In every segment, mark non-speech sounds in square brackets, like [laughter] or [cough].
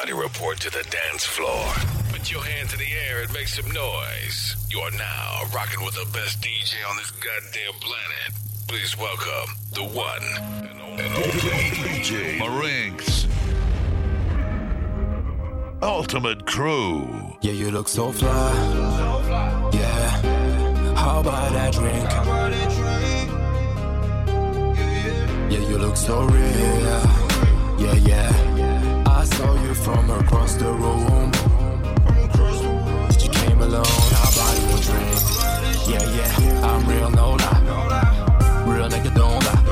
Everybody report to the dance floor. Put your hands in the air and make some noise. You are now rocking with the best DJ on this goddamn planet. Please welcome the one and only DJ Marinx. Ultimate Crew. Yeah, you look so fly. Yeah. How about that drink? Yeah, you look so real. Yeah, yeah. I from across the room. You came alone. How about you drink? Yeah, yeah. I'm real, no lie. Real nigga, don't lie.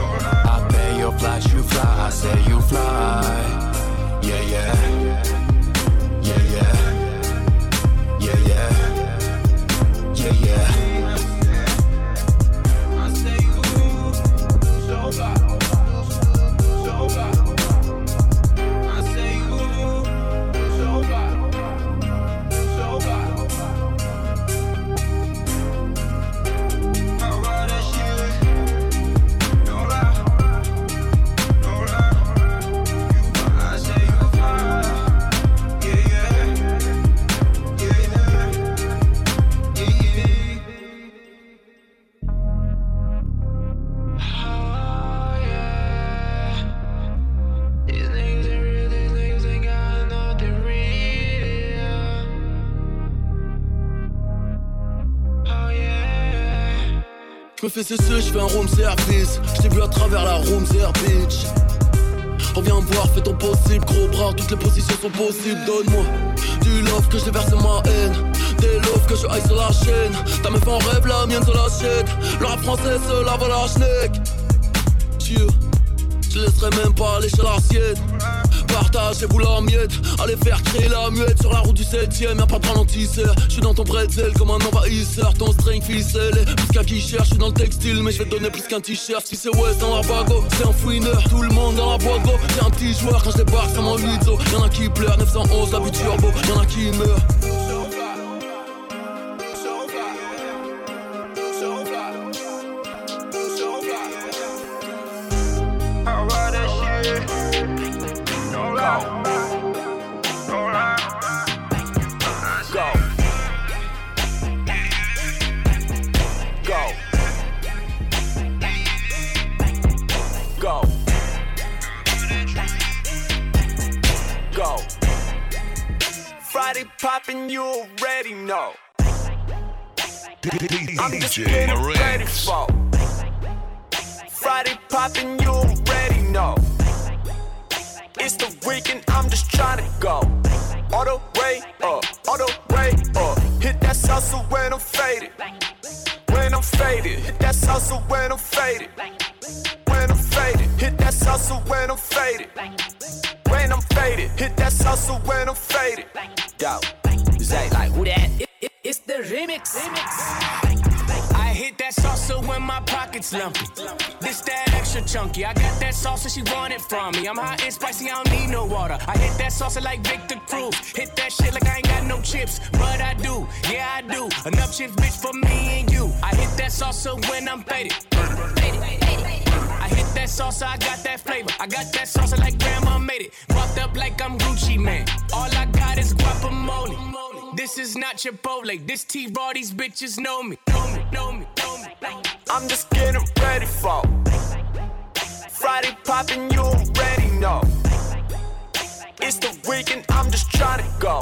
I pay your flights, you fly. I say you fly. Yeah. Yeah, Cesser, je fais un room service. Je vu à travers la room bitch. Reviens me voir, fais ton possible, gros bras, toutes les positions sont possibles. Donne-moi du love que je déverse ma haine. Des love que je haïs sur la chaîne. Ta meuf en rêve, la mienne sur la chaîne. Le rap français se lave à la schneck. Dieu, je laisserai même pas aller chez la sienne. Partagez-vous la miette, allez faire créer la muette sur la route du 7ème, y'a pas de ralentisseur. Je suis dans ton bretzel comme un envahisseur, ton string ficelle. Plus qu'à qui cherche, je suis dans le textile, mais je vais te donner plus qu'un t-shirt. Si c'est West dans la bago, c'est un fouineur. Tout le monde dans la boîte. C'est un petit joueur quand je débarque, ça m'ennuie Y'en a qui pleurent, 911, la vue turbo, y'en a qui meurent. Spicy, I don't need no water. I hit that salsa like Victor Cruz. Hit that shit like I ain't got no chips, but I do. Yeah, I do. Enough chips, bitch, for me and you. I hit that salsa when I'm faded. I hit that salsa, I got that flavor. I got that salsa like grandma made it. Walked up like I'm Gucci Mane. All I got is guacamole. This is not Chipotle. This T-Raw, these bitches know me. Know me, know me, know me. I'm just getting ready for. Friday poppin', you already know. It's the weekend, I'm just trying to go.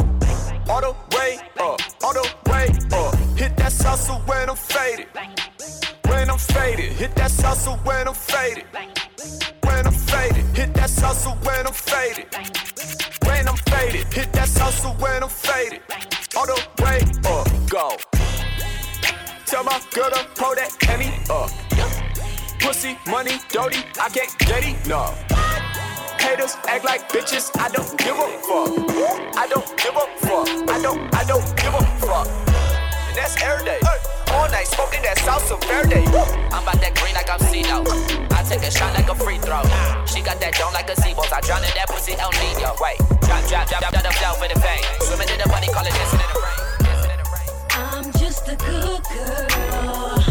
All the way up, all the way up. Hit that salsa when I'm faded. When I'm faded, hit that salsa when I'm faded. When I'm faded, hit that salsa when I'm faded. When I'm faded, hit that salsa when I'm faded. All the way up, go. Tell my girl to pull that Emmy up. Pussy, money, dirty, I can't enough. Haters act like bitches, I don't give a fuck. I don't give a fuck. I don't, I don't give a fuck. And that's every day. All night smoking that salsa verde. I'm about that green like I'm CeeLo. I take a shot like a free throw. She got that dome like a Seabolt. I drown in that pussy El Nino. Wait, drop, drop, drop, drop, the flow for the fame. Swimming in the money, call it. Dancing in the rain. I'm just a good girl.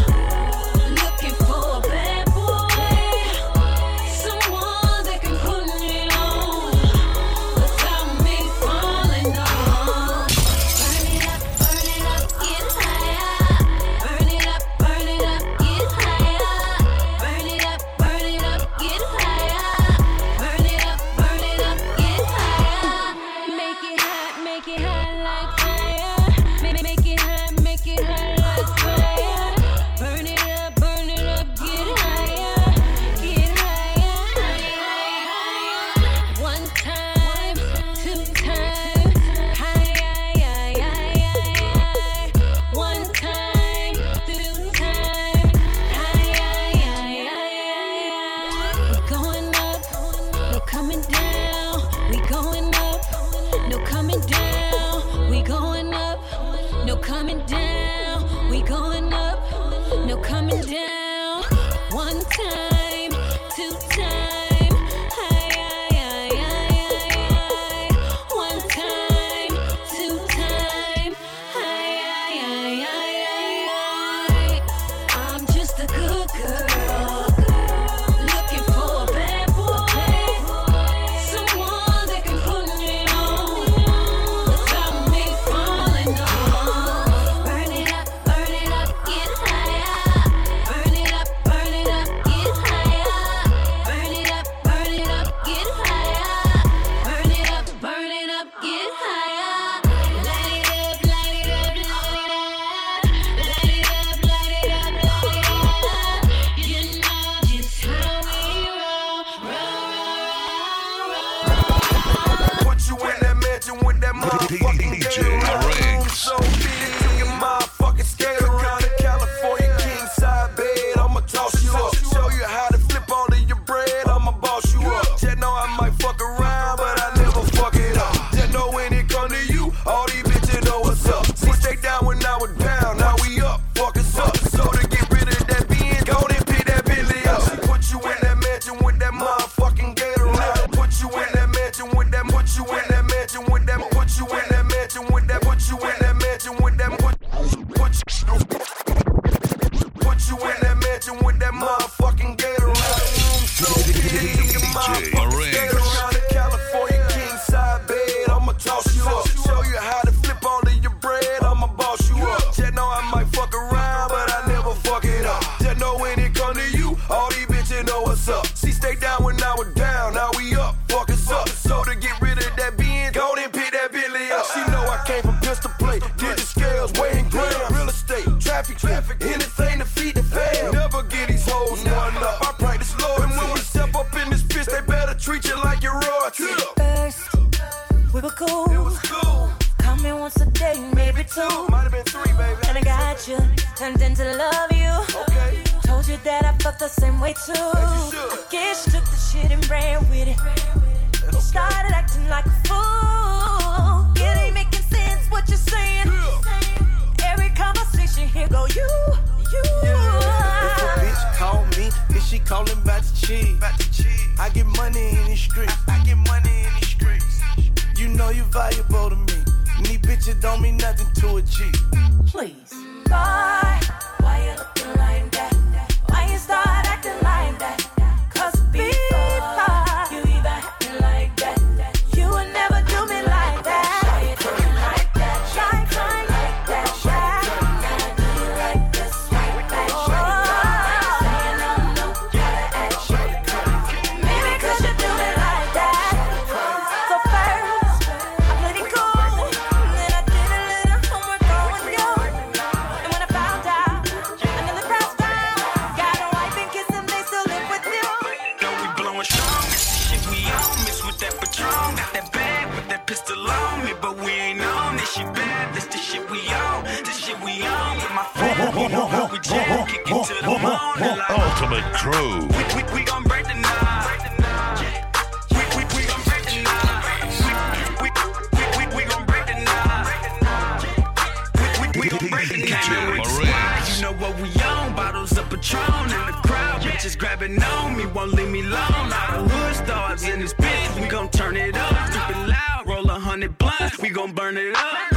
turned into love you. Okay. Told you that I felt the same way too. Guess took the shit and ran with it. Okay. Started acting like a fool. It ain't making sense what you're saying. Yeah. Every conversation here go you, you. Yeah. If a bitch call me, bitch she calling about to cheat. I get money in the streets. I, I get money in the streets. You know you valuable to me. Me bitches don't mean nothing to to the morning light. Ultimate crew. We, we, we gon' break the night. We, we, we gon' break the night. We, we, we, gon' break the night. We, we, we break the night. You know what we on? Bottles of Patron in the crowd. Bitches grabbing on me, won't leave me alone. All the hood stars in this bitch, we gon' turn it up. Stupid loud, roll a hundred blunts, we gon' burn it up.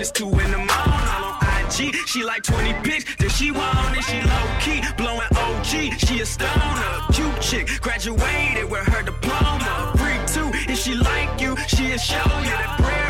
it's two in the morning. On IG, she like 20 pics, Does she want it, she low key. Blowing OG, she a stoner. Cute chick, graduated with her diploma. Free too, if she like you, she'll show you that prayer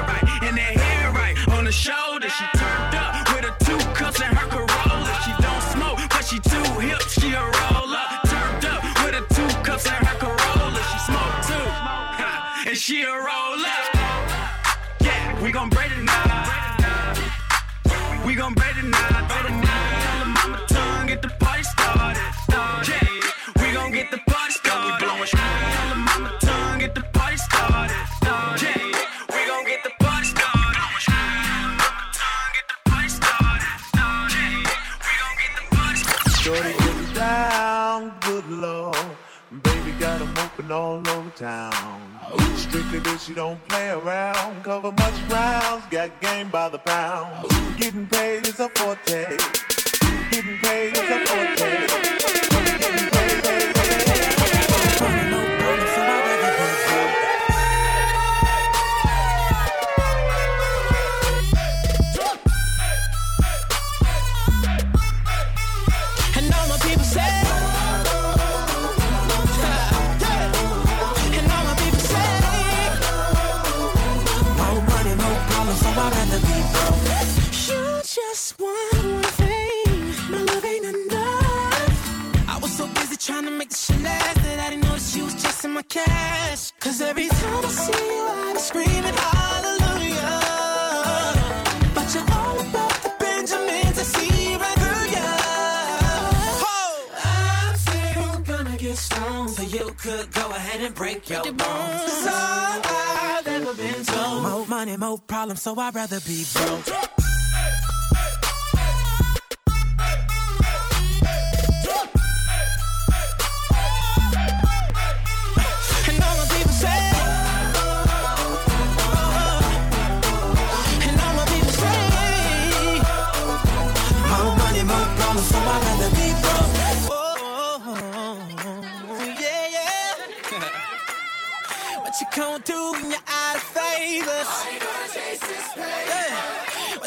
I'd rather be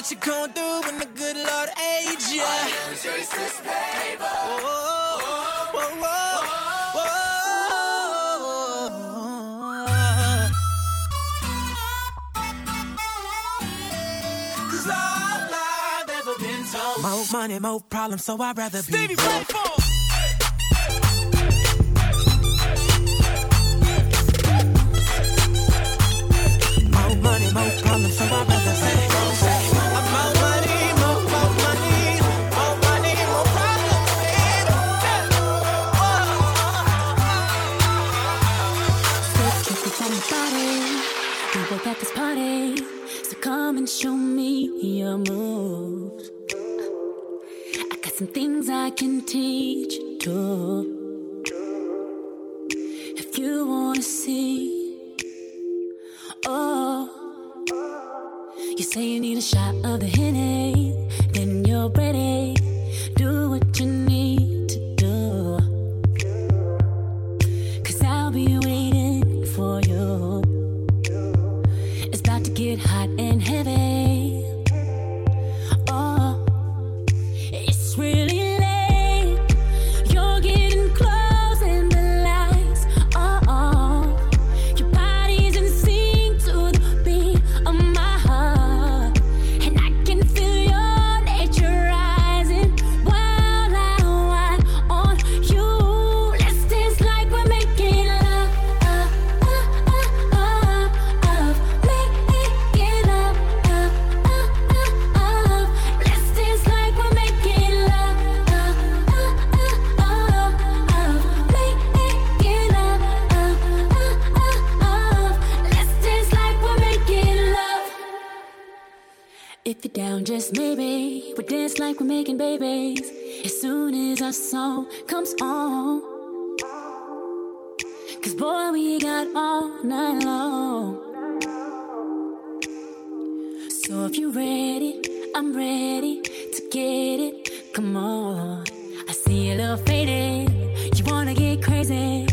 What you gonna do when the good Lord aids you? Oh, oh, oh, oh. Cause all I've ever been told. More money, more problems, so I'd rather be Stevie. More problems, so I'd rather say, show me your moves. I got some things I can teach you too. If you wanna see. Oh, you say you need a shot of the Henny, Just maybe we dance like we're making babies. As soon as our song comes on, cause boy, we got all night long. So if you're ready, I'm ready to get it. Come on, I see a little faded. You wanna get crazy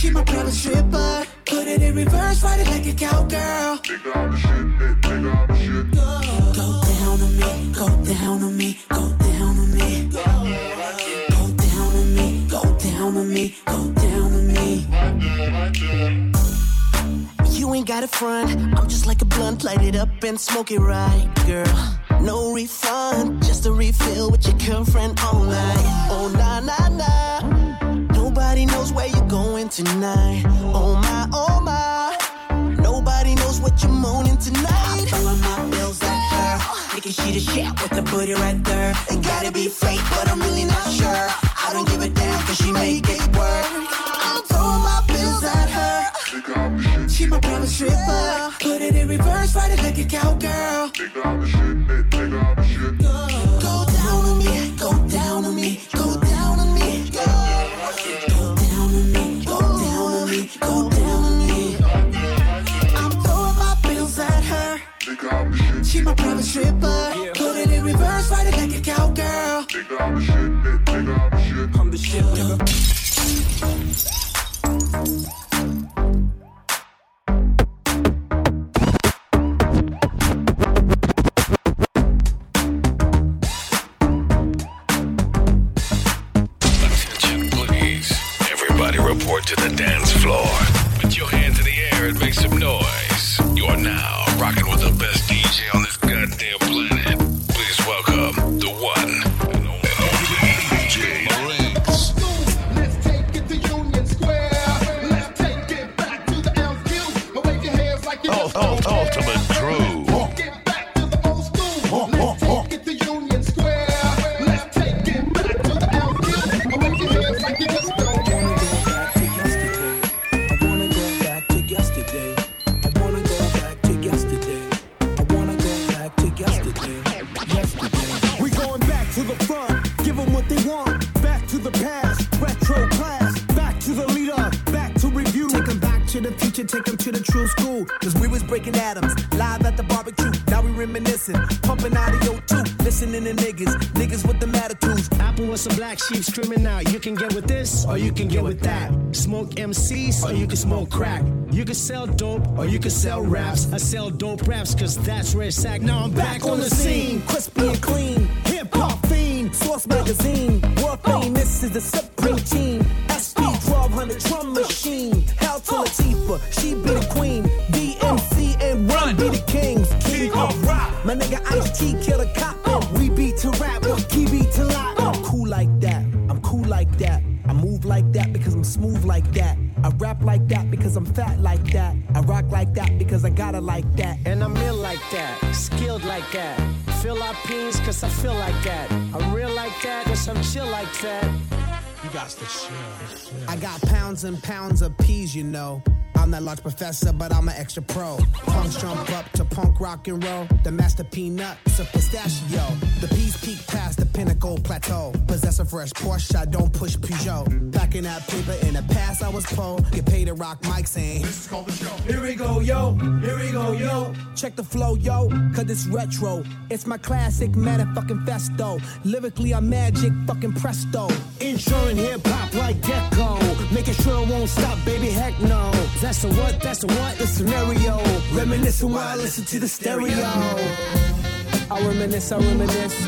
She my private stripper. Put it in reverse, ride it like a cowgirl. Go down on me, go down on me, go down on me. Go down on me, go down on me, go down on me. You ain't got a front. I'm just like a blunt, light it up and smoke it right, girl. No refund, just a refill with your girlfriend all night. Oh, nah, nah, nah. Nobody knows where you're going tonight. Oh, my, oh, my. Nobody knows what you're morning tonight. Throwing my bills at her. Thinking she the shit with the booty right there. Ain't gotta be fake, but I'm really not sure. I don't give a damn cause she make it work. I'm throwing my bills at her. She my private stripper. Put it in reverse, ride it like a cowgirl. Go down on me, go down She my private stripper. Put it in reverse, ride it like a cowgirl. I'm the shit, nigga. Attention, sheep screaming out. You can get with this, or you can get with that. Smoke MCs, or you can smoke crack. You can sell dope, or you can sell raps. I sell dope raps, cause that's where it's at. Now I'm back on the scene. crispy and clean. Hip hop fiend. Source magazine, world famous is the supreme team. SP 1200 drum machine. Hell to Latifah, she that because I'm fat like that. I rock like that because I got it like that. And I'm ill like that, skilled like that. Feel our peas, cause I feel like that. I'm real like that, cause I'm chill like that. You got to chill. I got pounds and pounds of peas, you know. I'm that large professor, but I'm an extra pro. Punks jump up to punk rock and roll. The master peanut, it's a pistachio. The peas peak past the pinnacle plateau. Possess a fresh Porsche, I don't push Peugeot. Packing that paper in the past, I was poor. Get paid to rock mics and this is called the show. Here we go, yo. Here we go, yo. Check the flow, yo, cause it's retro. It's my classic motherfucking festo. Lyrically, I'm magic fucking presto. Insuring hip hop like Gecko. Making sure it won't stop, baby, heck no. That's the what, that's the what, the scenario. Reminiscing while I listen to the stereo. I reminisce, I reminisce.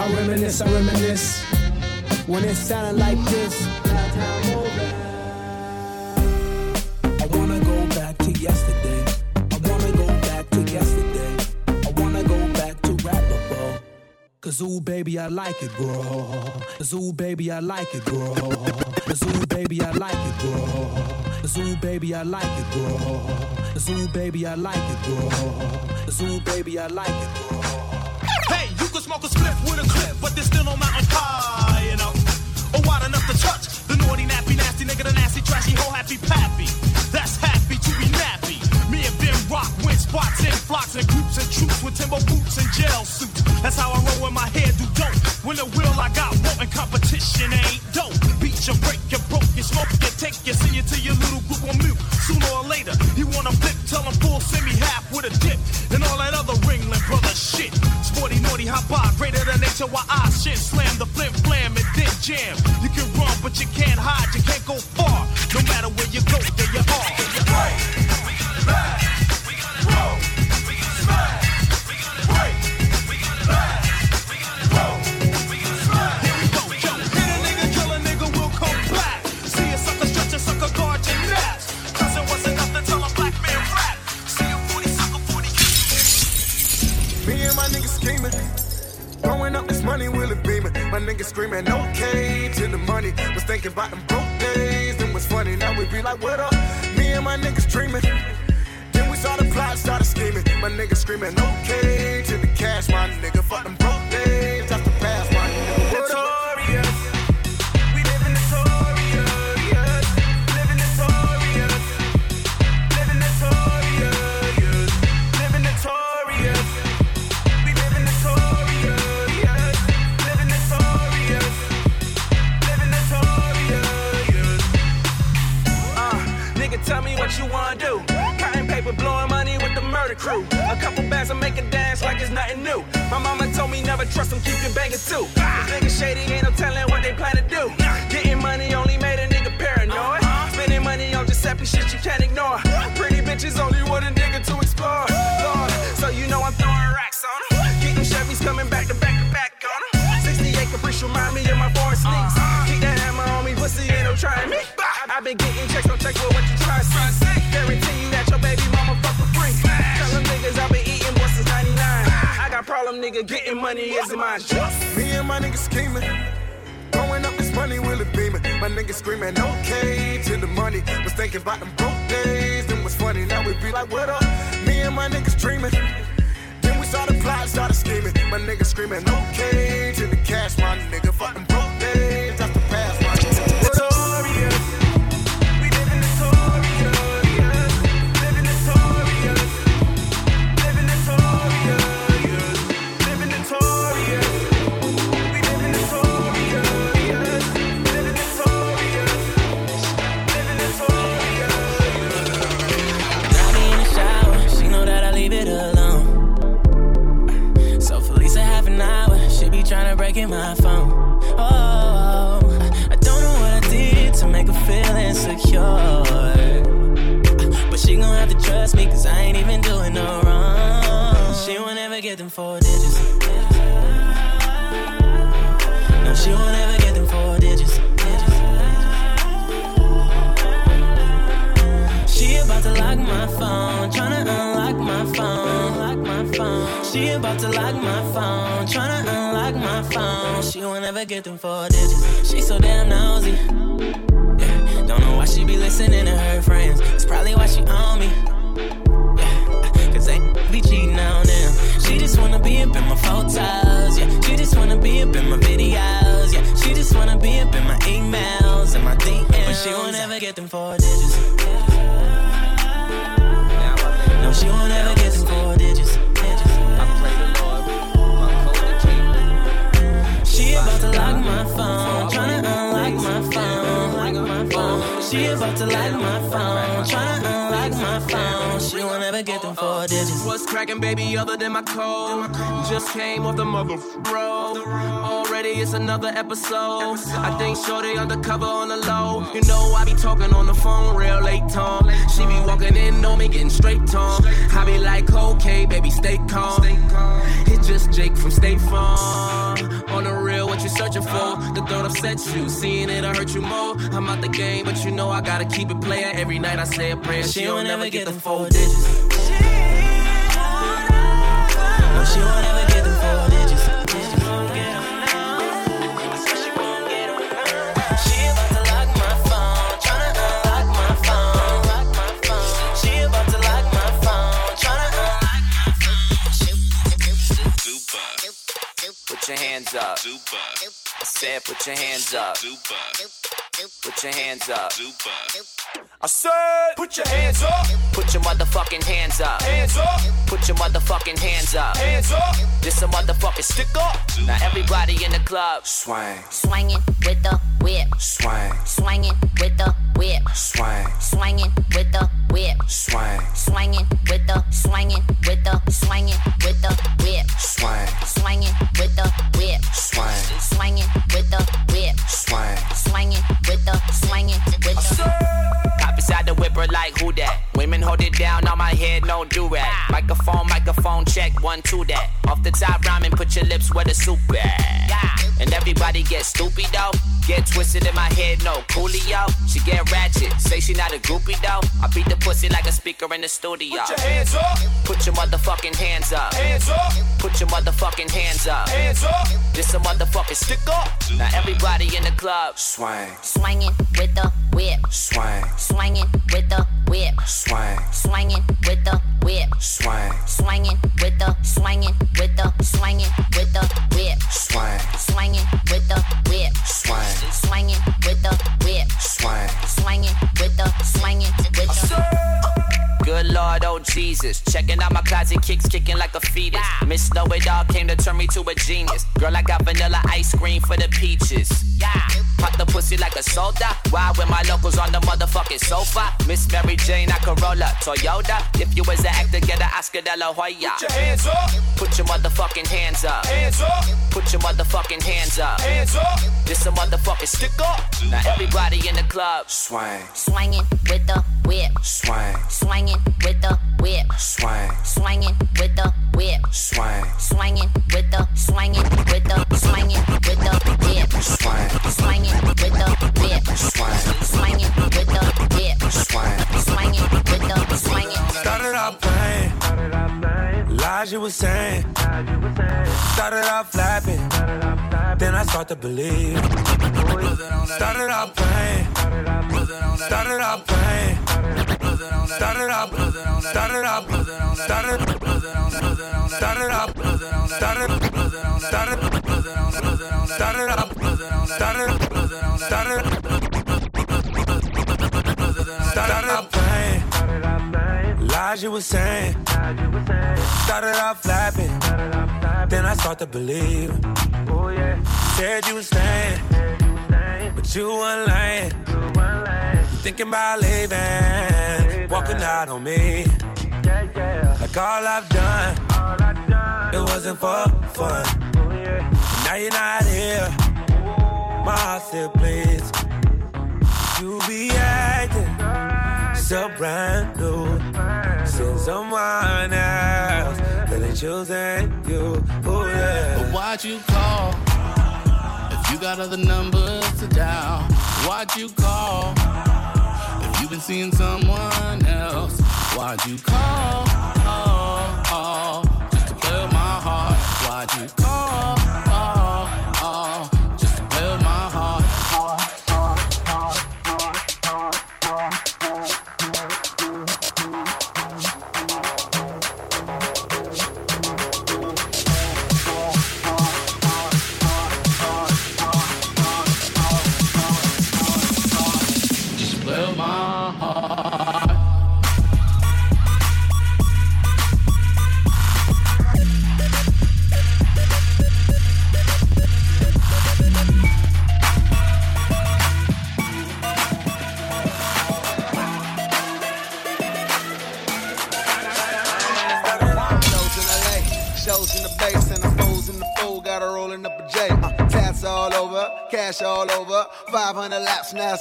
I reminisce, I reminisce. When it sounded like this. I wanna go back to yesterday. I wanna go back to yesterday. I wanna go back to. Cause ooh, baby, I like it, bro. Cause ooh, baby, I like it, bro. Cause ooh, baby, I like it, bro. Ooh, baby, I like it. Cause ooh, baby, I like it. Cause ooh, baby, I like it, bro. Hey, you can smoke a split with a clip, but there's still no mountain high enough. Or wide enough to touch the naughty, nappy, nasty nigga, the nasty, trashy, whole happy pappy. That's happy to be nappy. Me and Ben rock, win spots in flocks and groups and troops with timber boots and gel suits. That's how I roll when my hair do dope. When the wheel I got wanting competition ain't dope. Beat you, break you, you, smoke you, take you, send you to your little group on mute. Sooner or later, you wanna flip, tell them full, send me half with a dip. And all that other Ringling brother shit. Sporty, naughty, hot bar, greater than nature, while I shit. Slam the flim flam and then jam. You can run, but you can't hide, you can't go far. No matter where you go, there you are. My niggas screaming, okay to the money. Was thinking about them broke days, and was funny. Now we be like, what up? Me and my niggas dreaming. Then we started plotting, started scheming. My nigga screaming, okay, to the cash, my nigga. Fuck them broke days, ain't even doing no wrong. She won't ever get them four digits. No, she won't ever get them four digits. She about to lock my phone, tryna unlock my phone, lock my phone. She about to lock my phone, tryna unlock my phone. She won't ever get them four digits. She so damn nosy. Yeah, don't know why she be listening to her friends. It's probably why she on me. Yeah, cause they be cheating on them. She just wanna be up in my photos. Yeah, she just wanna be up in my videos. Yeah, she just wanna be up in my emails and my DMs. But she won't ever get them four digits. No, she won't ever get them four digits. She about to lock my phone, tryna She about to lock my phone, tryna unlock my phone. She won't ever get them four uh-uh. digits. What's cracking, baby, other than my code? Just came off the mother road. Already it's another episode. I think Shorty undercover on the low. You know I be talking on the phone real late, Tom. She be walking in on me, getting straight, Tom. I be like, okay, baby, stay calm. It's just Jake from State Farm. On the what you searching for? The thought upset you. Seeing it, I hurt you more. I'm out the game, but you know I gotta keep it player. Every night I say a prayer. She, don't never get them four digits. No, she won't ever get them four digits. Put your hands up. I said, put your hands up. Put your hands up. I said, put your hands up. Put your motherfucking hands up. Hands up. Put your motherfucking hands up. Hands up. This a motherfucking stick up. Now everybody in the club. Swang. Swinging with the whip. Swang. Swinging with the whip. Swang. Swinging with the whip. Swang. Swinging with the swinging with the swinging with the whip. Swang. Swinging with the whip. Swang. Swinging with the whip. Swang. Swinging with the swinging with the. Hop inside the whipper like who that? Women hold it down on my head, no do rag. Microphone, microphone, check one, two that. Off the top rhyming, put your lips where the soup at. Yeah. And everybody get stupid though. Get twisted in my head, no coolio. She get ratchet, say she not a groupie though. I beat the pussy like a speaker in the studio. Put your hands up. Put your motherfucking hands up. Hands up. Put your motherfucking hands up. Hands up. This a motherfucking stick up. Now everybody in the club. Swang. Swinging with the whip. Swang. Swinging with the whip. whip. Swing. Swinging with the whip. Swing. Swinging with the swinging with the swinging with the whip. Swing. Swinging with the whip. Swing. Swinging with the whip. Swing. Swinging with the swinging with the. Good Lord, oh Jesus. Checking out my closet kicks, kicking like a fetus. Miss Know It All came to turn me to a genius. Girl, I got vanilla ice cream for the peaches. Yeah. Pop the pussy like a soda. Why with my locals on the motherfucking sofa. Miss Mary Jane, I Corolla, Toyota. If you was an actor, get an Oscar de la Hoya. Put your hands up. Put your motherfucking hands up. Hands up. Put your motherfucking hands up. Hands up. This a motherfucking stick up. Now everybody in the club. Swing. Swinging with the whip. Swing. Swinging with the whip. Swing. Swinging with the whip. Swing. Swinging with the swinging with the swinging with the whip. Swing. Swinging with the whip. Swing. Swinging with the whip. Swing. Swinging with the swinging. Started off playing. Lies you were saying. Started off flapping. Then I start to believe. Started off playing. Started off playing. Started off. Started off. Started. Started off. Started. Started. Started off. Started. Started. Started off playing. Lies you were saying. Started off flapping. Then I start to believe. Said you was staying. But you weren't lying. Thinking about leaving. Walking out on me. Like all I've done. It wasn't for fun. Now you're not here. My heart still bleeds. You be acting so brand new. Since someone else that they choosing you. Oh yeah. But why'd you call? Got other numbers to dial, why'd you call? If you've been seeing someone else, why'd you call? Oh, oh, just to play with my heart. Why'd you call?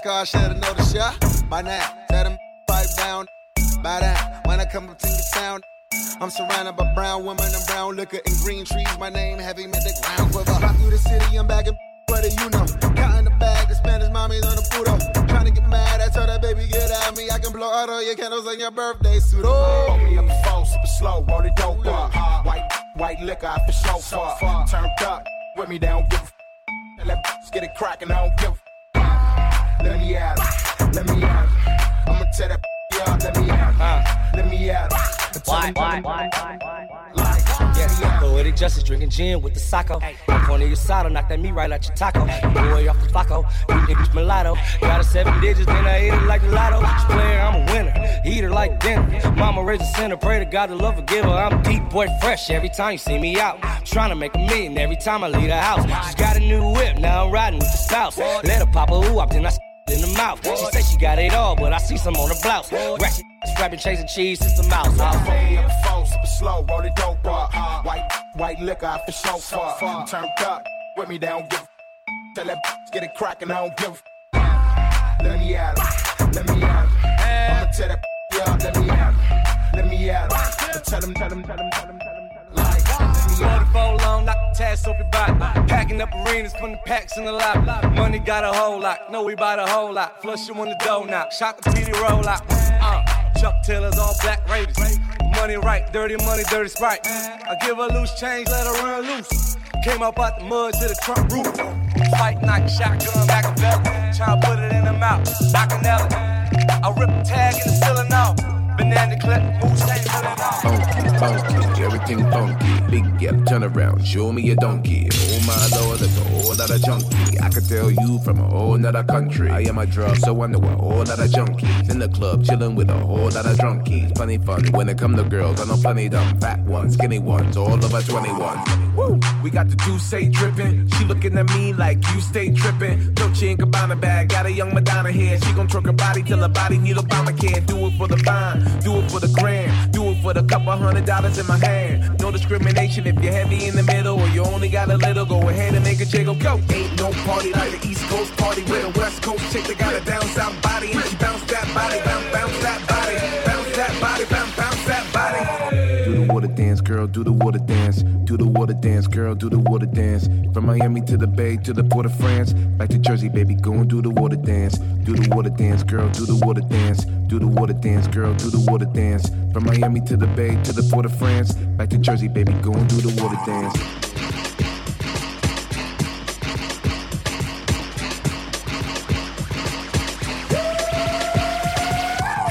NASCAR, should've the shot. By now, tell them pipe down. By that, when I come up to your town, I'm surrounded by brown women and brown liquor and green trees. My name heavy, made the ground quiver. Rock through the city, I'm back in. What do you know? Caught in the bag, the Spanish mommy's on the puto. Trying to get mad, I told that baby, get at me. I can blow out all your candles on your birthday suit. Oh, me up the phone, super slow, roll it dope up. White, white liquor, I for so far. Turned up, with me down, give a f- Let get it crackin', I don't give a f- Let me out, let me out. I'ma tell that yeah, let me out, let me out. Why, why, why, Yes, poetic justice, drinking gin with the sacco. Up on your side, knock that meat right out your taco. Boy off the flaco, you niggas mulatto. Got a seven digits, then I hit it like the lotto. Player, I'm a winner, eat her like dinner. Mama raised a sinner, pray to God to love a giver. I'm deep boy fresh every time you see me out. Trying to make a million every time I leave the house. She's got a new whip, now I'm riding with the spouse. Let her pop a up, then I in the mouth. She say she got it all, but I see some on the blouse. Ratchet, strapping, chasing cheese, it's the mouse. Me up the phone, super slow, roll it dope up. White, white liquor, I for so far. Turned up, with me down, give a Tell that bitch get it crackin', I don't give a Let me out, let me out. I'ma tell that yeah, let me out, let me out. Tell them, tell them, tell them, tell them, tell them. 44 long, knock the task off your body. Packing up arenas, putting packs in the lot. Money got a whole lot, know we buy a whole lot. Flush you on the dough now, shot the TD roll out. Uh, Chuck Taylors, all black Raiders. Money right, dirty money, dirty sprite. I give her loose change, let her run loose. Came up out the mud to the trunk roof. Fight, knock, shotgun, back a belly. Tryna put it in the mouth, back knock I rip a tag in the ceiling now. Banana clip, moves ain't feeling out. Funky, funky, everything funky. Big gap, turn around, show me a donkey. Oh my lord, that's a whole lot of junkie. I could tell you from a whole nother country. I am a drug, so I know a whole lot of junkies. In the club, chilling with a whole lot of drunkies. Plenty fun when it come to girls. I know plenty dumb, fat ones, skinny ones, all over 21. Woo! We got the Douce dripping. She looking at me like you stay tripping. Dolce and Gabbana bag, got a young Madonna here. She gon' twerk her body till her body need Obamacare. Do it for the fine, do it for the grand, do it for the couple hundred dollars in my hand. No discrimination if you're heavy in the middle or you only got a little. Go ahead and make a jiggle. Go. Ain't no party like the East Coast party with a West Coast chick that got a down south body and she bounce that body, bounce, bounce that body, water dance, girl. Do the water dance. Do the water dance, girl. Do the water dance. From Miami to the Bay to the Port of France, back to Jersey, baby. Go and do the water dance. Do the water dance, girl. Do the water dance. Do the water dance, girl. Do the water dance. From Miami to the Bay to the Port of France, back to Jersey, baby. Go and do the water dance.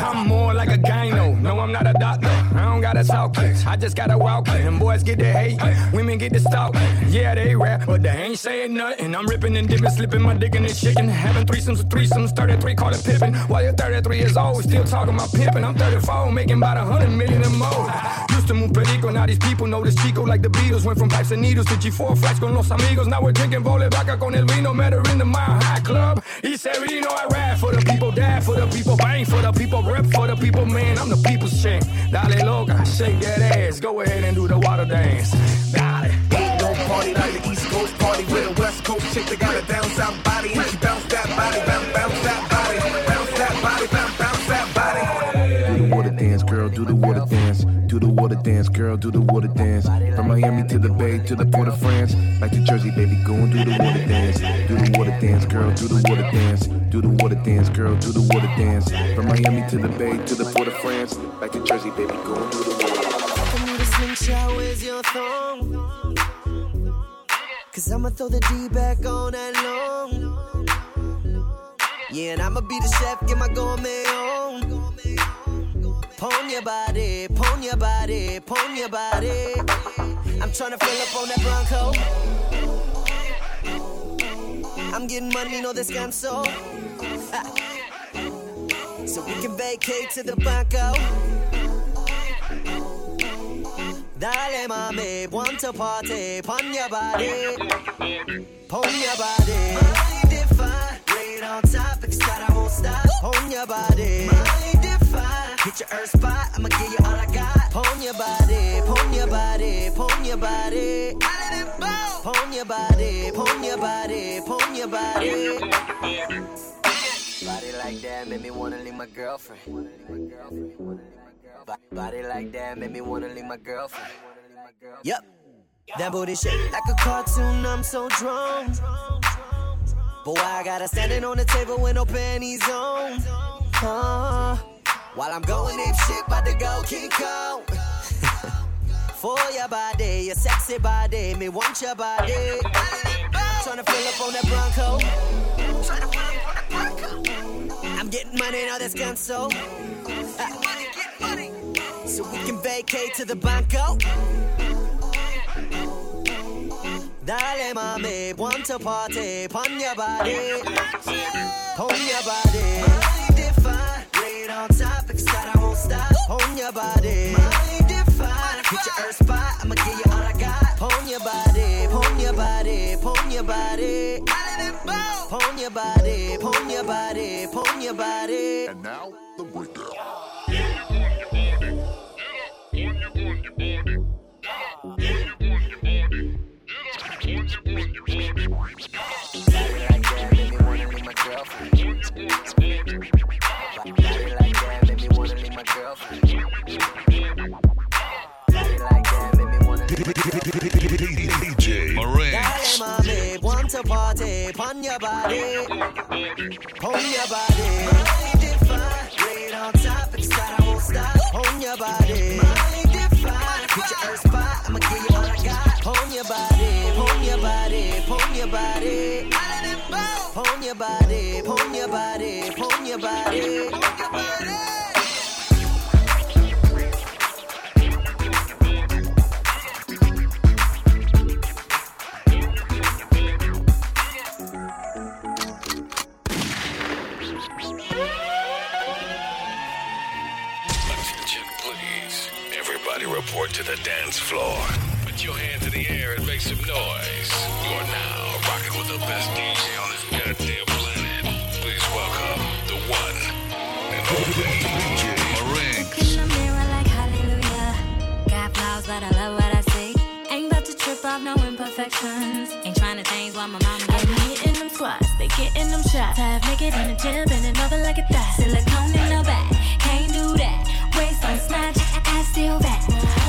I'm more like a gyno. No, I'm not a doctor. Gotta talk. I just gotta walk. And boys get the hate. Women get the stalk. Yeah, they rap, but they ain't saying nothing. I'm ripping and dipping, slipping my dick in this chicken. Having threesomes with threesomes. 33, call it pippin'. While you're 33 years old, still talking about pimping. I'm 34, making about a hundred million and more. Used to move perico, now these people know this Chico like the Beatles. Went from pipes and needles to G4 flights con los amigos. Now we're drinking vole vaca con el vino. Met her in the Mile High Club. He said, you know I rap for the people, die for the people, bang for the people, rip for the people, man. I'm the people's champ. Dale loca, shake that ass. Go ahead and do the water dance. Dale. Ain't no party like the East Coast party with a West Coast chick that got a down south body and she bounce that body, bounce, bounce water dance, girl. Do the water dance. From Miami to the Bay to the Port of France, back to Jersey, baby. Go and do the water dance. Do the water dance, girl. Do the water dance. Do the water dance, girl. Do the water dance. From Miami to the Bay to the Port of France, back to Jersey, baby. Go and do the water dance. Where's your thong? Cause I'ma throw the D back on that long. Yeah, and I'ma be the chef, get my gourmet on. Pon your body, pon your body, pon your body. I'm tryna fill up on that Bronco. I'm getting money, know this canso. Ha. So we can vacate to the Banco. Dale mami, want to party, pon your body, pon your body. Mind if I it on top, because that I won't stop. Pon your body. I hit your earth spot, I'ma give you all I got. Pon your body, pon your body, pon your body. Pon your body, pon your body, pon your body. Body like that made me wanna leave my girlfriend. Body like that made me wanna leave my girlfriend. Yep, that booty shake like a cartoon. I'm so drunk. But why I gotta standing on the table with no panties on? Uh, while I'm going ape shit, about to go King Kong. [laughs] For your body, your sexy body, me want your body. Tryna fill up on that Bronco. I'm getting money, now that's canso. Uh, so we can vacate to the Banco. Dale mami, want to party, pon your body, pon your body. On top, because that I won't stop. Pon your body. Mind if I hit your earth spot, I'ma give you all I got. Pon your body, pon your body, pon your body. Pon your body, pon your body, pon your body. And now the breakdown. DJ Moran. Dale mami, want to party, pon your body, pon your body. Mind if I on top, that I won't stop. Pon your body. Mind if I hit your earth spot, I'ma give you all I got. Pon your body, pon your body, pon your body. Pon your body, pon your body, pon your body. Pon your body. Dance floor. Put your hands in the air and make some noise. You're now rocking with the best DJ on this goddamn planet. Please welcome the one and only DJ. In the mirror like hallelujah. Got flaws, but I love what I see. Ain't about to trip off no imperfections. Ain't trying to change what my mama gave me. Hitting them squats, they getting them shots. Half naked in the gym, bending over like a thigh. Silicone in the back, can't do that. Waist on snatch, ass still back.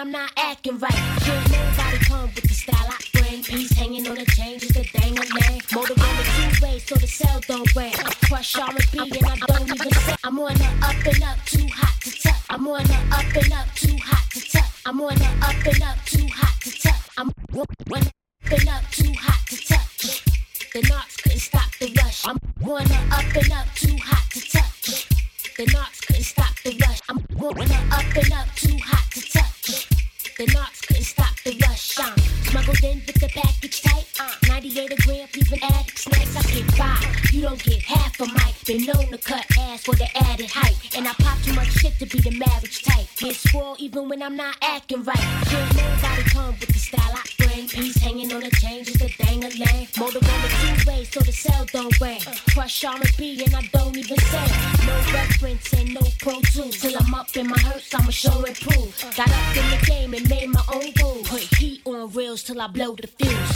I'm not acting right. Can't nobody come with the style I bring. Piece hanging on the chain, just a dang a lane. Motor on the two ways so the cell don't ring. Crush R&B and I Crush R&B and I don't even sing. No reference and no pro tools. Till I'm up in my hurts, I'ma show and prove. Got up in the game and made my own rules. Put heat on reels till I blow the fuse.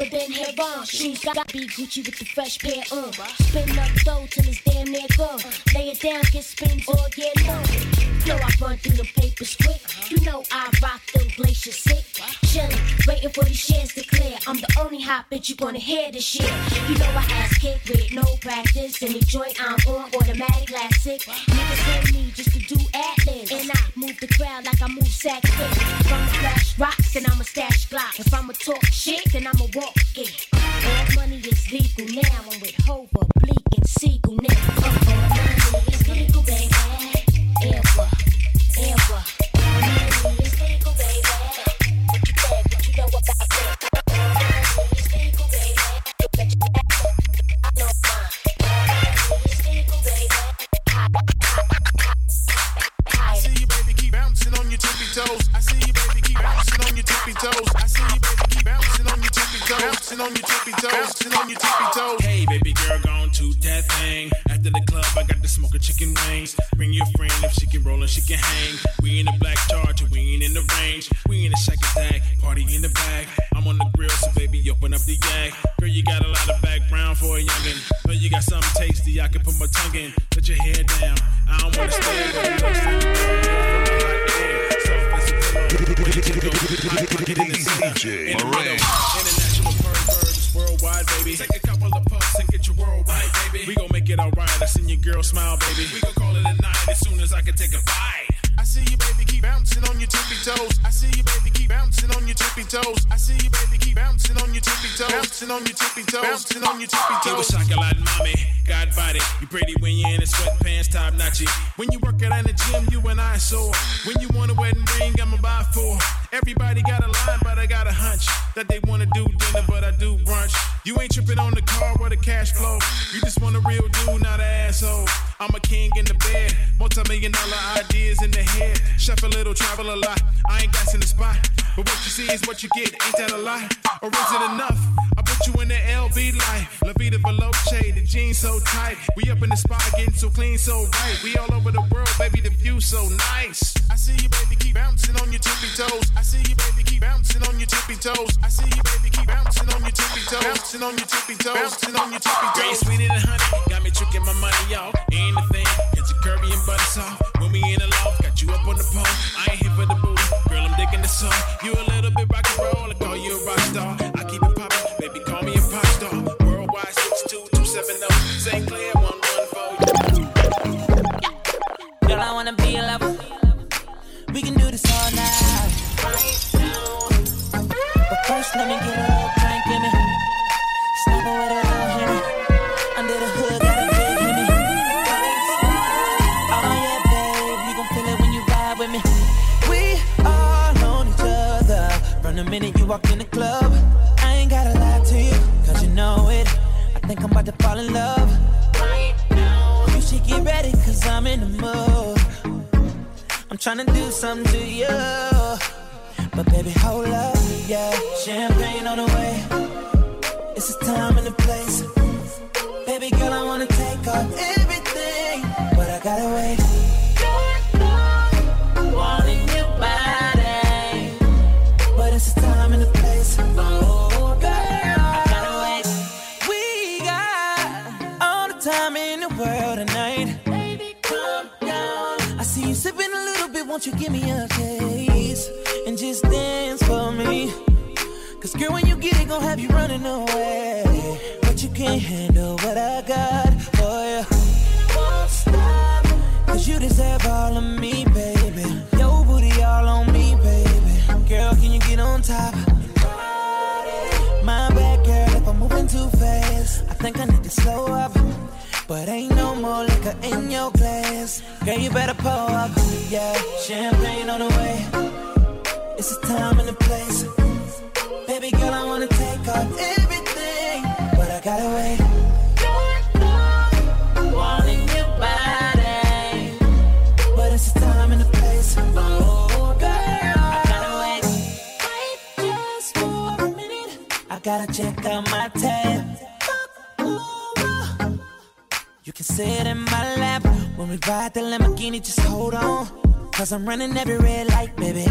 Young, doper than heroin. Shoes gotta be Gucci with the fresh pair on. Spin up dough till it's damn near gone. Lay it down, get spins all year long. Yo, I run through the papers quick. You know I rock them glacier sick. Chillin', waiting for these shares to clear. I'm the only hot bitch you gonna hear this shit. You know I ass kick with no practice. Any joint I'm on, automatic classic. Niggas hate me just to do ad-libs. And I move the crowd like I move sack flips. If I'ma flash rocks, then I'ma stash glock. If I'ma talk shit, then I'ma walk it. All money is legal now. I'm with Hova, Bleek, and Sigel now. All money is legal, baby. Notchy. When you work out in the gym, you and I soar. When you want a wedding ring, I'ma buy four. Everybody got a line, but I got a hunch that they wanna do dinner, but I do brunch. You ain't tripping on the car or the cash flow. You just want a real dude, not an asshole. I'm a king in the bed, multi-million dollar ideas in the head. Chef a little, travel a lot. I ain't gas in the spot, but what you see is what you get. Ain't that a lie? Or is it enough? I put you in the LV life. La Vida Veloce, the jeans so tight. We up in the spot, getting so clean, so right. We all over the world, baby, the view so nice. I see you, baby, keep bouncing on your tippy toes. I see you, baby, keep bouncing on your tippy toes. I see you, baby, keep bouncing on your tippy toes. Bouncing on your tippy toes. Bouncing on your tippy toes. Sweeter than honey, got me tricking my money, y'all. Ain't a thing, it's a curvy and butter soft. When we in the loft, got you up on the pole. I ain't here for the booty, girl, the song. You a little bit rock and roll, I call you a rock star. In the club, I ain't gotta lie to you, cause you know it. I think I'm about to fall in love. You should get ready, cause I'm in the mood. I'm tryna do something to you. But baby, hold up, yeah. Champagne on the way. It's the time and the place. Baby girl, I wanna take off everything. But I gotta wait. Time in the world tonight. Baby, calm down. I see you sipping a little bit, won't you give me a taste? And just dance for me. Cause girl, when you get it, gon' have you running away. But you can't handle what I got for you. Won't stop. Cause you deserve all of me, baby. Your booty all on me, baby. Girl, can you get on top? My bad, girl, if I'm moving too fast. I think I need to slow up. But ain't no more liquor in your glass. Girl, you better pull up. Yeah, champagne on the way. It's the time and the place. Baby girl, I wanna take off everything. But I gotta wait. Wanting your body. But it's the time and the place. Oh, I gotta wait. Wait just for a minute. I gotta check out my tab. You can sit in my lap when we ride the Lamborghini. Just hold on, cause I'm running every red light, baby.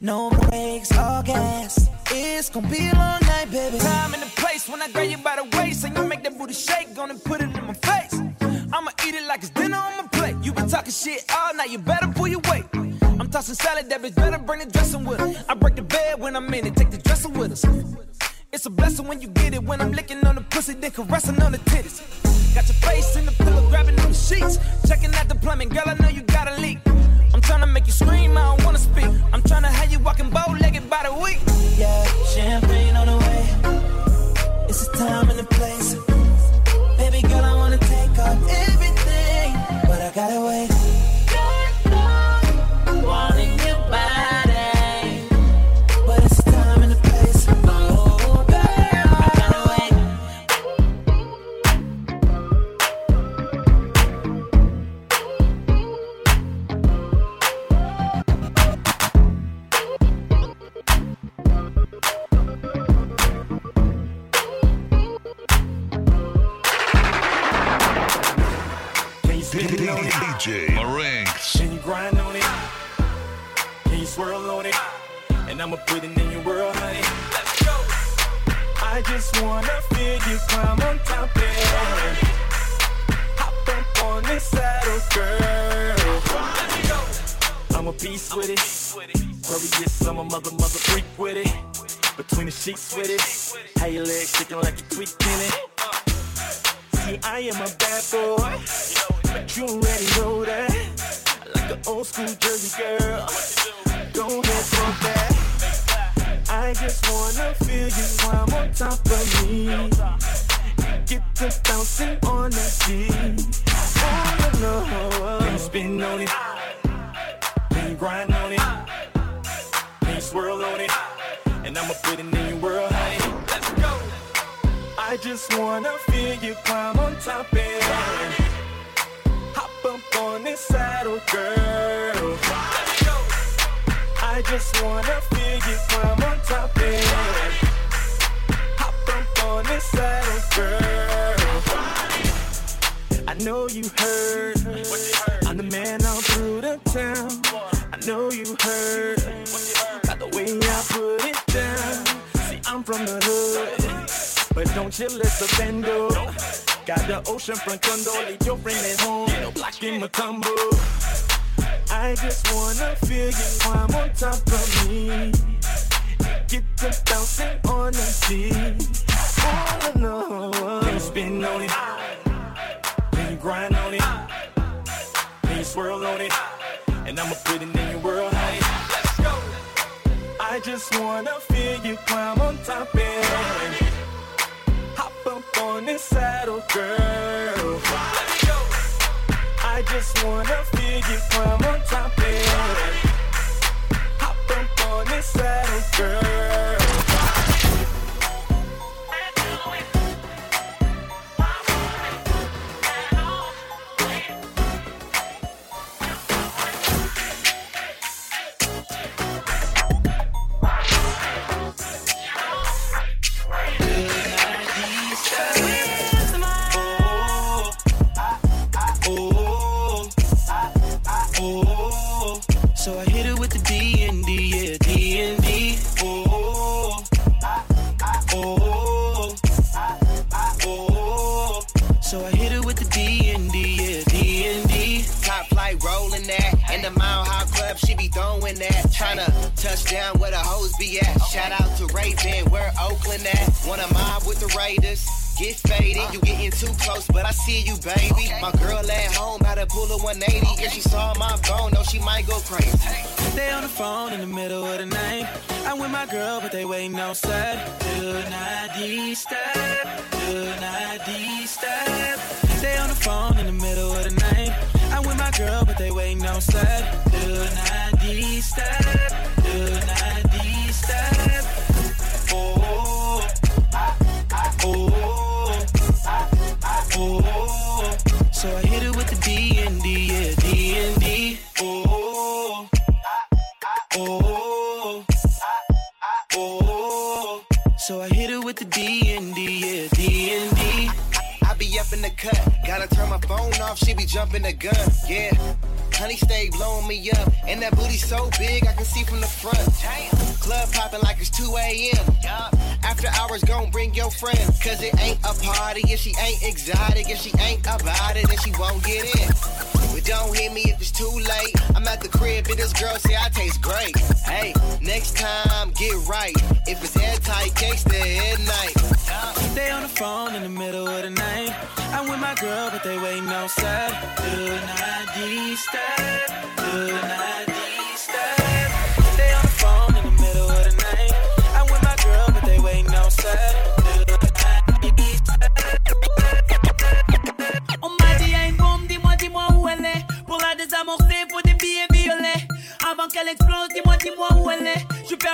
No brakes, all gas. It's gonna be a long night, baby. Time and the place when I grab you by the waist and you make that booty shake, gonna put it in my face. I'ma eat it like it's dinner on my plate. You been talking shit all night, you better pull your weight. I'm tossing salad, that bitch better bring the dressing with her. I break the bed when I'm in it, take the dressing with us. It's a blessing when you get it. When I'm licking on the pussy, then caressing on the titties. Got your face in the pillow, grabbing on the sheets. Checking out the plumbing, girl, I know you got a leak. I'm trying to make you scream, I don't wanna speak. I'm trying to have you walking bow legged by the week. Yeah, champagne on the way. It's the time and the place. Baby girl, I wanna take off everything. But I gotta wait. At home. No blocking my tumble. I just wanna feel you climb on top of me. Get to bouncing on the beat. Oh no, can you spin on it? Can you grind on it? Can you swirl on it? And I'ma put it in your world. Let's go. I just wanna feel you climb on top of it. Hop up on this saddle, girl. I just wanna feel you climb on top of. Hop up on this saddle, girl. Tryna touch down where the hoes be at. Shout out to Raven, where Oakland at. Wanna mob with the Raiders. Get faded, you getting too close, but I see you, baby. My girl at home had to pull a 180. If she saw my phone, no, oh, she might go crazy. Stay on the phone in the middle of the night. I'm with my girl, but they waiting outside. Do not D-step. Good night, D-step. They on the phone in the middle of the night. I'm with my girl, but they waiting outside. Good night, D-step. Good night, D-step. Oh, oh, oh. So I hit it with the D and D, yeah, D and D. Oh, oh, oh. So I hit it with the D and D, yeah, D and D. I be up in the cut, gotta turn my phone off, she be jumping the gun, yeah. Honey stay blowing me up, and that booty so big I can see from the front. Club popping like it's 2 a.m. After hours, gon' bring your friend, cause it ain't a party if she ain't exotic. If she ain't about it, then she won't get in. But don't hit me if it's too late. I'm at the crib and this girl say I taste great. Hey, next time get right. If it's airtight, case at night. They on the phone in the middle of the night. I'm with my girl, but they waiting outside. Good night, D-step. Good night, D-step.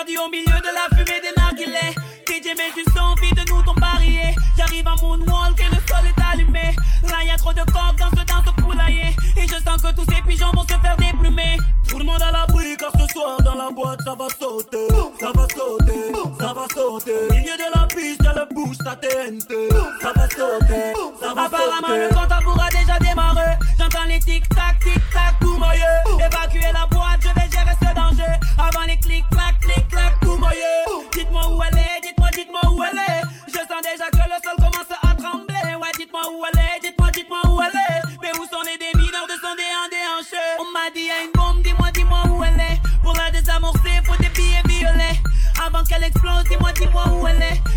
Perdu au milieu de la fumée des narguilés. DJ, mais tu sens envie de nous ton parier. J'arrive à Moonwalk et le sol est allumé. Là, y'a trop de coques dans ce danse poulailler. Et je sens que tous ces pigeons vont se faire déplumer. Tout le monde à l'abri, car ce soir dans la boîte, ça va sauter. Ça va sauter, ça va sauter. Au milieu de la piste, le bouche, ça TNT. Ça va sauter, ça va Apparemment, sauter. le compte a déjà démarré. J'entends les les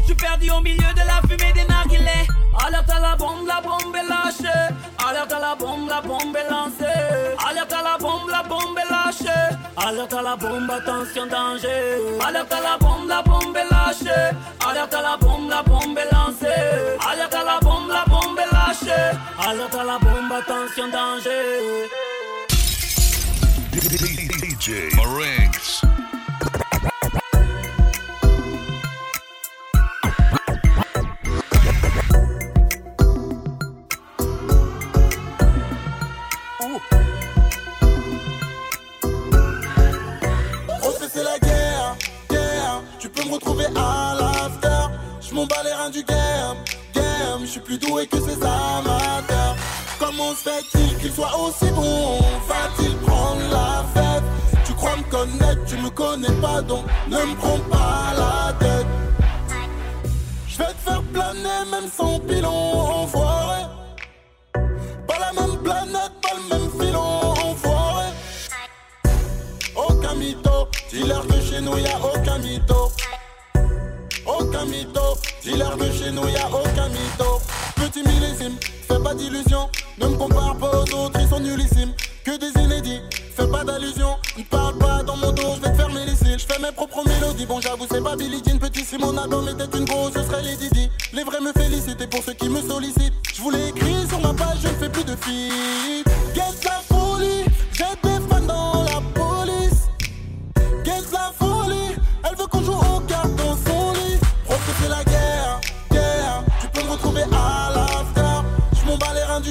Je suis perdu au milieu de la fumée des narguilés. Alerte à la bombe, la bombe est lâchée. Alerte à la bombe, la bombe est lancée. Alerte à la bombe, la bombe est lâchée. Alerte à la bombe, attention, danger. Alerte à la bombe, la bombe est lâchée. Alerte à la bombe, la bombe est lancée. Alerte à la bombe, la bombe est lâchée. Alerte à la bombe, attention, danger. DJ Marinx. Du game, game. Je suis plus doué que ces amateurs. Comment se fait-il qu'il soit aussi bon Va-t-il prendre la fête? Tu crois me connaître, tu me connais pas donc ne me prends pas la tête. Je vais te faire planer même sans pilon, enfoiré. Pas la même planète, pas le même filon, enfoiré. Aucun mytho, dis-leur que chez nous y'a aucun mytho. Aucun mytho, dis-leur que chez nous y'a aucun mytho. Petit millésime, fais pas d'illusions, ne me compare pas aux autres, ils sont nullissimes. Que des inédits, fais pas d'allusion, ne parle pas dans mon dos, je vais te fermer les cils. Je fais mes propres mélodies, bon j'avoue c'est pas Billie Jean, petit Simon Adam était une grosse, ce serait les Didi. Les vrais me félicitent et pour ceux qui me sollicitent, je voulais écrire sur ma page, je ne fais plus de feed. Guess la folie, j'ai des fans dans la police. Qu'est-ce la folie Elle veut qu'on joue au cartes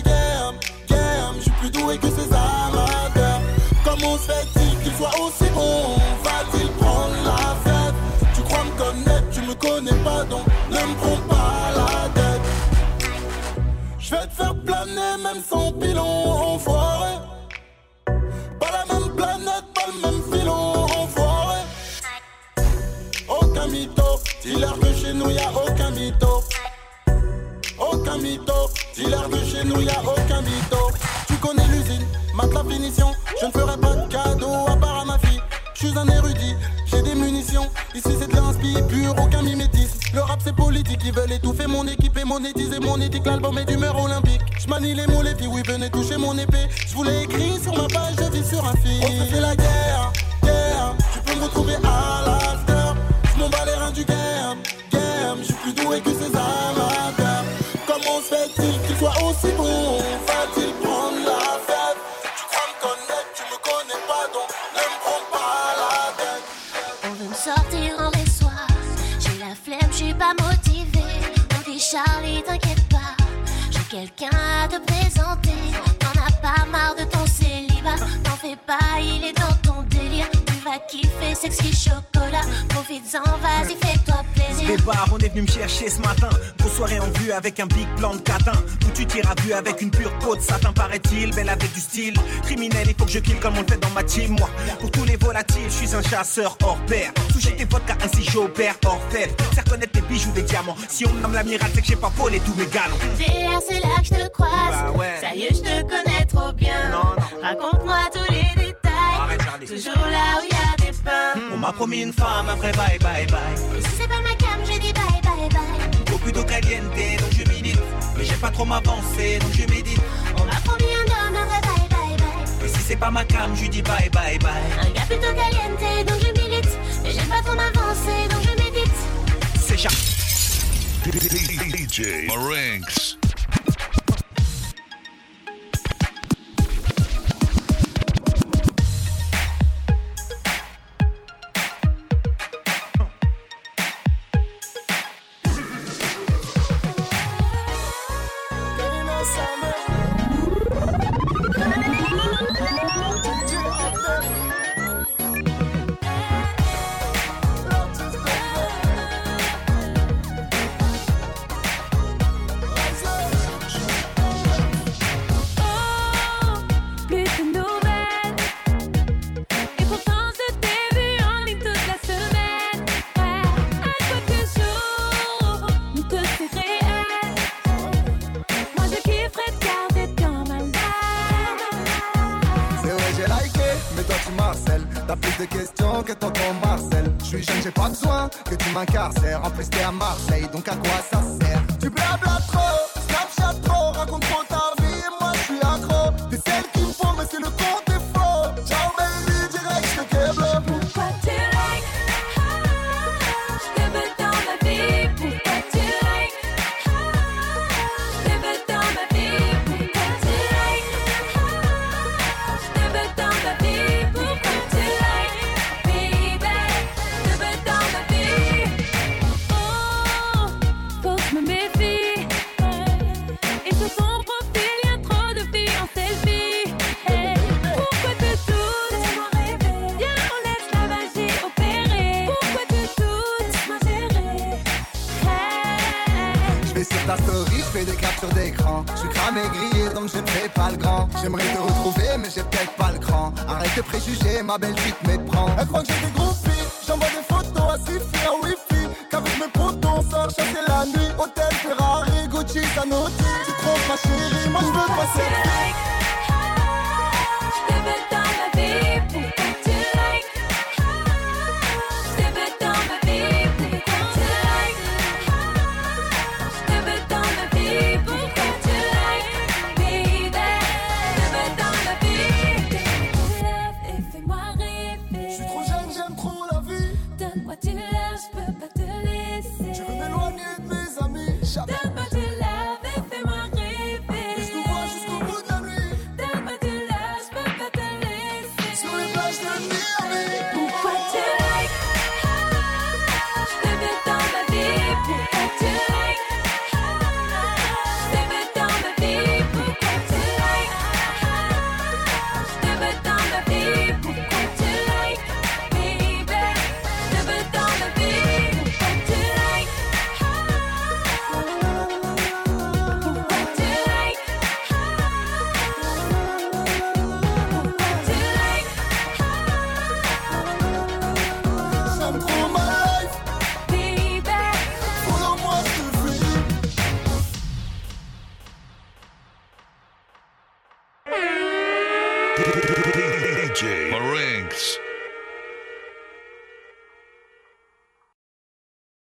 game, game. Je suis plus doué que ces amateurs. Comment se fait-il qu'il soit aussi bon Va-t-il prendre la fête? Tu crois me connaître, tu me connais pas donc ne me prends pas la tête. Je vais te faire planer même sans pilon Je ne ferai pas de cadeau à part à ma fille. Je suis un érudit, j'ai des munitions. Ici c'est de l'inspi pur, aucun mimétisme. Le rap c'est politique, ils veulent étouffer mon équipe et monétiser mon éthique. L'album est d'humeur olympique. Je manie les mots, les filles, oui venez toucher mon épée. Je voulais écrire sur ma page, je vis sur un fil. On se fait la guerre, guerre. Tu peux me retrouver à l'after. Je m'en bats les reins du game, game. Je suis plus doué que ces amateurs. Comment se fait-il qu'il soit aussi bon? Va-t-il quelqu'un à te présenter. T'en as pas marre de ton célibat. T'en fais pas, il est dans ton délire. Tu vas kiffer, sexy chocolat. Profites-en, vas-y, fais-toi plaisir. Départ, on est venu me chercher ce matin. Grosse soirée en vue avec un big plan de catin. Où tu tires à vue avec une pure peau de satin, paraît-il. Belle avec du style. Criminel, il faut que je kill comme on le fait dans ma team. Moi, pour tous les volatiles, je suis un chasseur hors pair. Toucher tes vodka, ainsi j'opère hors fête. Faire connaître tes bijoux, des diamants. Si on me nomme l'amiral, c'est que j'ai pas volé tous mes galons. VR, c'est là que je te croise. Bah ouais. Ça y est, je te connais trop bien. Raconte-moi tous les détails. Toujours là où il y a des pains. On m'a promis une femme, après bye bye bye. Et si c'est pas ma Beaucoup d'eau caliente, donc je médite. Mais j'ai pas trop m'avancer, donc je médite. On m'a promis un homme, bye bye bye. Et si c'est pas ma cam, je dis bye bye bye. Un gars plutôt caliente, donc je milite. Mais j'aime pas trop m'avancer, donc je médite. C'est Charles. DJ Marinx. m'incarcère. En plus, à Marseille, donc à quoi fais des captures d'écran. Je suis cramé grillé donc je ne fais pas le grand. J'aimerais te retrouver mais j'ai peut-être pas le cran. Arrête de préjuger, ma belle vie te méprend. Elle croit que j'ai des groupies, j'envoie des photos à Sifi, à Wifi. Qu'avec mes potes on sort chasser la nuit. Hôtel Ferrari, Gucci, Sanotti. Tu trompes ma chérie, moi je veux passer.